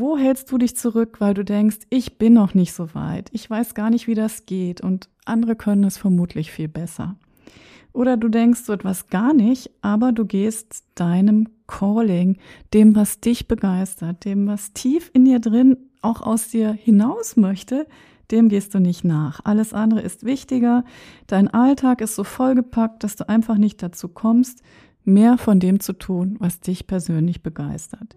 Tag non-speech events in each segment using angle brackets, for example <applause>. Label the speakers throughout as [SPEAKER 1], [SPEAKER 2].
[SPEAKER 1] Wo hältst du dich zurück, weil du denkst, ich bin noch nicht so weit, ich weiß gar nicht, wie das geht und andere können es vermutlich viel besser. Oder du denkst so etwas gar nicht, aber du gehst deinem Calling, dem, was dich begeistert, dem, was tief in dir drin auch aus dir hinaus möchte, dem gehst du nicht nach. Alles andere ist wichtiger. Dein Alltag ist so vollgepackt, dass du einfach nicht dazu kommst, mehr von dem zu tun, was dich persönlich begeistert.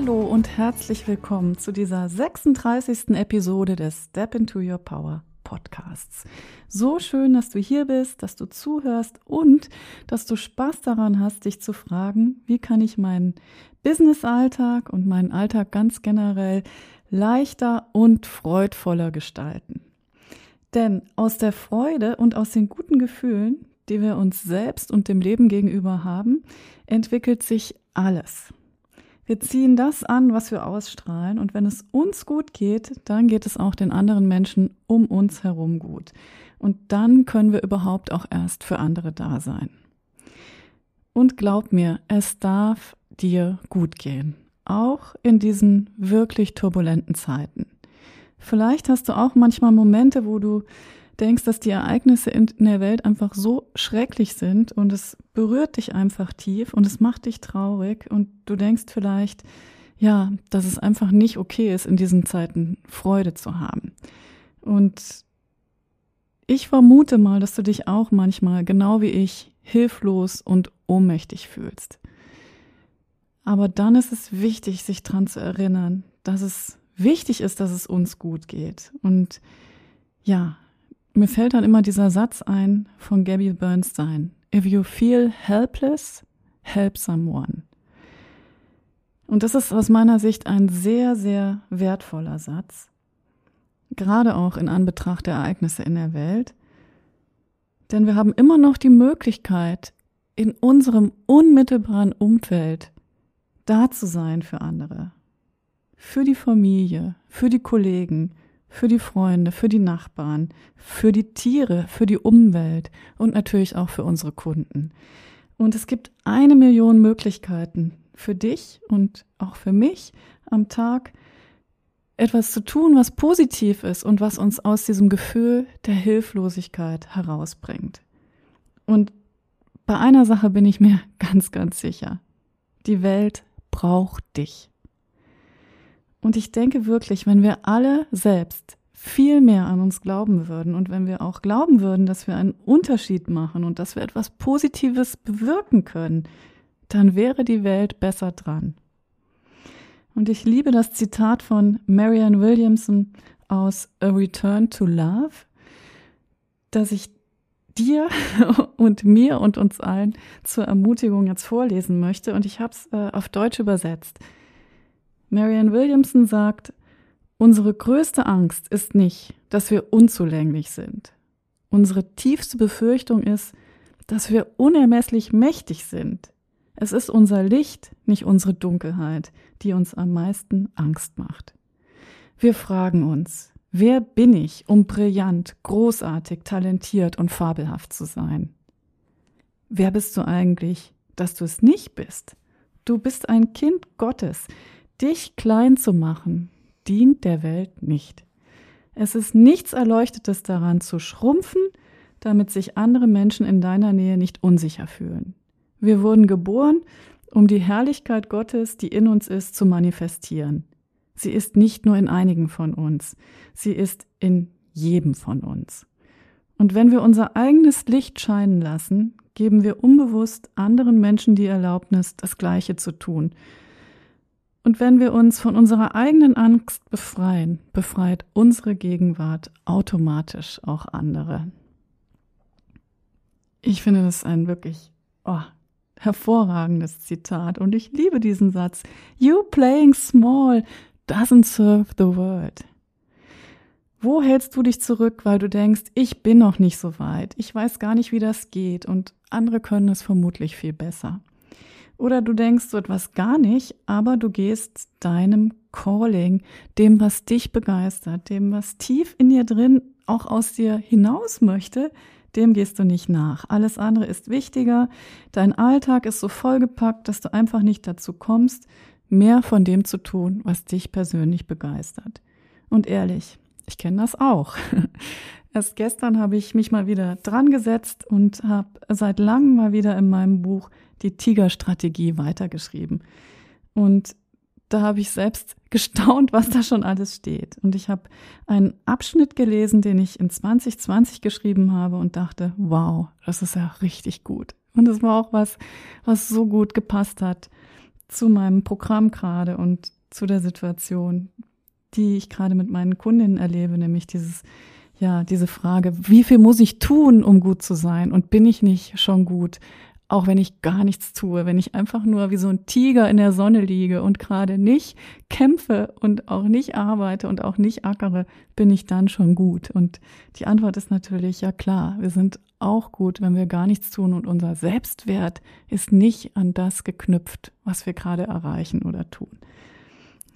[SPEAKER 1] Hallo und herzlich willkommen zu dieser 36. Episode des Step into Your Power Podcasts. So schön, dass du hier bist, dass du zuhörst und dass du Spaß daran hast, dich zu fragen, wie kann ich meinen Business-Alltag und meinen Alltag ganz generell leichter und freudvoller gestalten. Denn aus der Freude und aus den guten Gefühlen, die wir uns selbst und dem Leben gegenüber haben, entwickelt sich alles. Wir ziehen das an, was wir ausstrahlen. Und wenn es uns gut geht, dann geht es auch den anderen Menschen um uns herum gut. Und dann können wir überhaupt auch erst für andere da sein. Und glaub mir, es darf dir gut gehen. Auch in diesen wirklich turbulenten Zeiten. Vielleicht hast du auch manchmal Momente, wo du denkst, dass die Ereignisse in der Welt einfach so schrecklich sind und es berührt dich einfach tief und es macht dich traurig und du denkst vielleicht, ja, dass es einfach nicht okay ist, in diesen Zeiten Freude zu haben. Und ich vermute mal, dass du dich auch manchmal, genau wie ich, hilflos und ohnmächtig fühlst. Aber dann ist es wichtig, sich dran zu erinnern, dass es wichtig ist, dass es uns gut geht. Und ja, mir fällt dann immer dieser Satz ein von Gabby Bernstein. If you feel helpless, help someone. Und das ist aus meiner Sicht ein sehr, sehr wertvoller Satz. Gerade auch in Anbetracht der Ereignisse in der Welt. Denn wir haben immer noch die Möglichkeit, in unserem unmittelbaren Umfeld da zu sein für andere. Für die Familie, für die Kollegen, für die Freunde, für die Nachbarn, für die Tiere, für die Umwelt und natürlich auch für unsere Kunden. Und es gibt eine Million Möglichkeiten für dich und auch für mich am Tag etwas zu tun, was positiv ist und was uns aus diesem Gefühl der Hilflosigkeit herausbringt. Und bei einer Sache bin ich mir <laughs> ganz, ganz sicher. Die Welt braucht dich. Und ich denke wirklich, wenn wir alle selbst viel mehr an uns glauben würden und wenn wir auch glauben würden, dass wir einen Unterschied machen und dass wir etwas Positives bewirken können, dann wäre die Welt besser dran. Und ich liebe das Zitat von Marianne Williamson aus A Return to Love, das ich dir <laughs> und mir und uns allen zur Ermutigung jetzt vorlesen möchte. Und ich habe es äh, auf Deutsch übersetzt. Marianne Williamson sagt, unsere größte Angst ist nicht, dass wir unzulänglich sind. Unsere tiefste Befürchtung ist, dass wir unermesslich mächtig sind. Es ist unser Licht, nicht unsere Dunkelheit, die uns am meisten Angst macht. Wir fragen uns, wer bin ich, um brillant, großartig, talentiert und fabelhaft zu sein? Wer bist du eigentlich, dass du es nicht bist? Du bist ein Kind Gottes, Dich klein zu machen, dient der Welt nicht. Es ist nichts Erleuchtetes daran zu schrumpfen, damit sich andere Menschen in deiner Nähe nicht unsicher fühlen. Wir wurden geboren, um die Herrlichkeit Gottes, die in uns ist, zu manifestieren. Sie ist nicht nur in einigen von uns, sie ist in jedem von uns. Und wenn wir unser eigenes Licht scheinen lassen, geben wir unbewusst anderen Menschen die Erlaubnis, das Gleiche zu tun, und wenn wir uns von unserer eigenen Angst befreien, befreit unsere Gegenwart automatisch auch andere. Ich finde das ein wirklich oh, hervorragendes Zitat und ich liebe diesen Satz. You playing small doesn't serve the world. Wo hältst du dich zurück, weil du denkst, ich bin noch nicht so weit, ich weiß gar nicht, wie das geht und andere können es vermutlich viel besser. Oder du denkst so etwas gar nicht, aber du gehst deinem Calling, dem, was dich begeistert, dem, was tief in dir drin auch aus dir hinaus möchte, dem gehst du nicht nach. Alles andere ist wichtiger. Dein Alltag ist so vollgepackt, dass du einfach nicht dazu kommst, mehr von dem zu tun, was dich persönlich begeistert. Und ehrlich, ich kenne das auch. <laughs> Erst gestern habe ich mich mal wieder dran gesetzt und habe seit langem mal wieder in meinem Buch die Tigerstrategie weitergeschrieben. Und da habe ich selbst <laughs> gestaunt, was da schon alles steht. Und ich habe einen Abschnitt gelesen, den ich in 2020 geschrieben habe und dachte, wow, das ist ja richtig gut. Und es war auch was, was so gut gepasst hat zu meinem Programm gerade und zu der Situation, die ich gerade mit meinen Kundinnen erlebe, nämlich dieses, ja, diese Frage, wie viel muss ich tun, um gut zu sein? Und bin ich nicht schon gut? Auch wenn ich gar nichts tue, wenn ich einfach nur wie so ein Tiger in der Sonne liege und gerade nicht kämpfe und auch nicht arbeite und auch nicht ackere, bin ich dann schon gut? Und die Antwort ist natürlich, ja klar, wir sind auch gut, wenn wir gar nichts tun und unser Selbstwert ist nicht an das geknüpft, was wir gerade erreichen oder tun.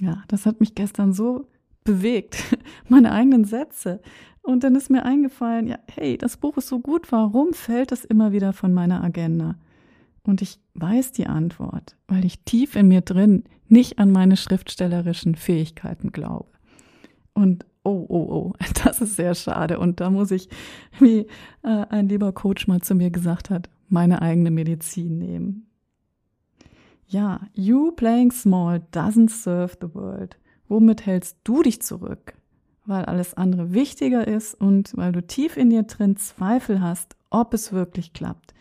[SPEAKER 1] Ja, das hat mich gestern so bewegt, <laughs> meine eigenen Sätze. Und dann ist mir eingefallen, ja, hey, das Buch ist so gut, warum fällt es immer wieder von meiner Agenda? Und ich weiß die Antwort, weil ich tief in mir drin nicht an meine schriftstellerischen Fähigkeiten glaube. Und oh, oh, oh, <laughs> das ist sehr schade. Und da muss ich, wie äh, ein lieber Coach mal zu mir gesagt hat, meine eigene Medizin nehmen. Ja, you playing small doesn't serve the world. Womit hältst du dich zurück? Weil alles andere wichtiger ist und weil du tief in dir drin Zweifel hast, ob es wirklich klappt,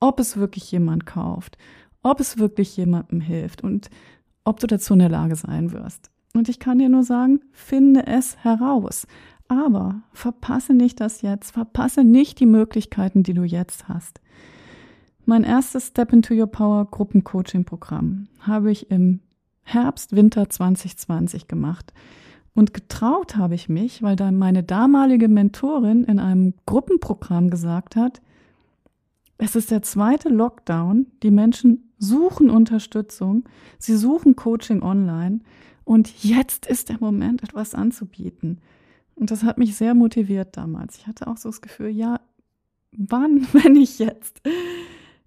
[SPEAKER 1] ob es wirklich jemand kauft, ob es wirklich jemandem hilft und ob du dazu in der Lage sein wirst. Und ich kann dir nur sagen, finde es heraus. Aber verpasse nicht das jetzt, verpasse nicht die Möglichkeiten, die du jetzt hast. Mein erstes Step into Your Power Gruppencoaching-Programm habe ich im Herbst, Winter 2020 gemacht. Und getraut habe ich mich, weil da meine damalige Mentorin in einem Gruppenprogramm gesagt hat, es ist der zweite Lockdown, die Menschen suchen Unterstützung, sie suchen Coaching online und jetzt ist der Moment, etwas anzubieten. Und das hat mich sehr motiviert damals. Ich hatte auch so das Gefühl, ja, wann, <laughs> wenn nicht jetzt?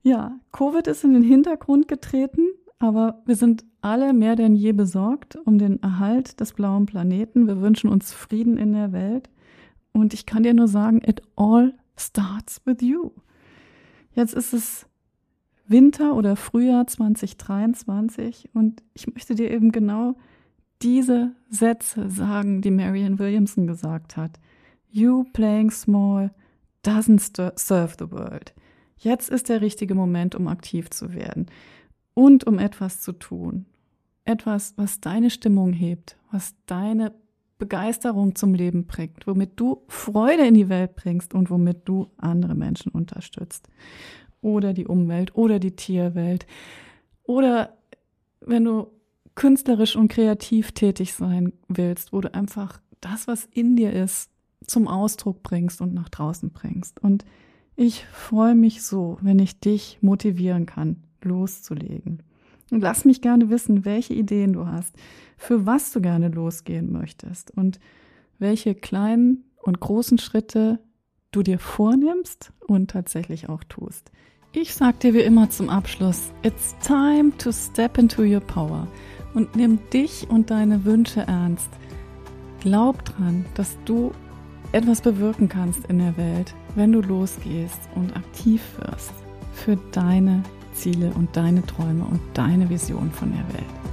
[SPEAKER 1] Ja, Covid ist in den Hintergrund getreten, aber wir sind alle mehr denn je besorgt um den Erhalt des blauen Planeten. Wir wünschen uns Frieden in der Welt. Und ich kann dir nur sagen, it all starts with you. Jetzt ist es Winter oder Frühjahr 2023 und ich möchte dir eben genau diese Sätze sagen, die Marianne Williamson gesagt hat. You playing small doesn't serve the world. Jetzt ist der richtige Moment, um aktiv zu werden und um etwas zu tun. Etwas, was deine Stimmung hebt, was deine Begeisterung zum Leben bringt, womit du Freude in die Welt bringst und womit du andere Menschen unterstützt. Oder die Umwelt oder die Tierwelt. Oder wenn du künstlerisch und kreativ tätig sein willst, wo du einfach das, was in dir ist, zum Ausdruck bringst und nach draußen bringst. Und ich freue mich so, wenn ich dich motivieren kann, loszulegen. Und lass mich gerne wissen, welche Ideen du hast, für was du gerne losgehen möchtest und welche kleinen und großen Schritte du dir vornimmst und tatsächlich auch tust. Ich sag dir wie immer zum Abschluss, it's time to step into your power und nimm dich und deine Wünsche ernst. Glaub dran, dass du etwas bewirken kannst in der Welt, wenn du losgehst und aktiv wirst für deine Ziele und deine Träume und deine Vision von der Welt.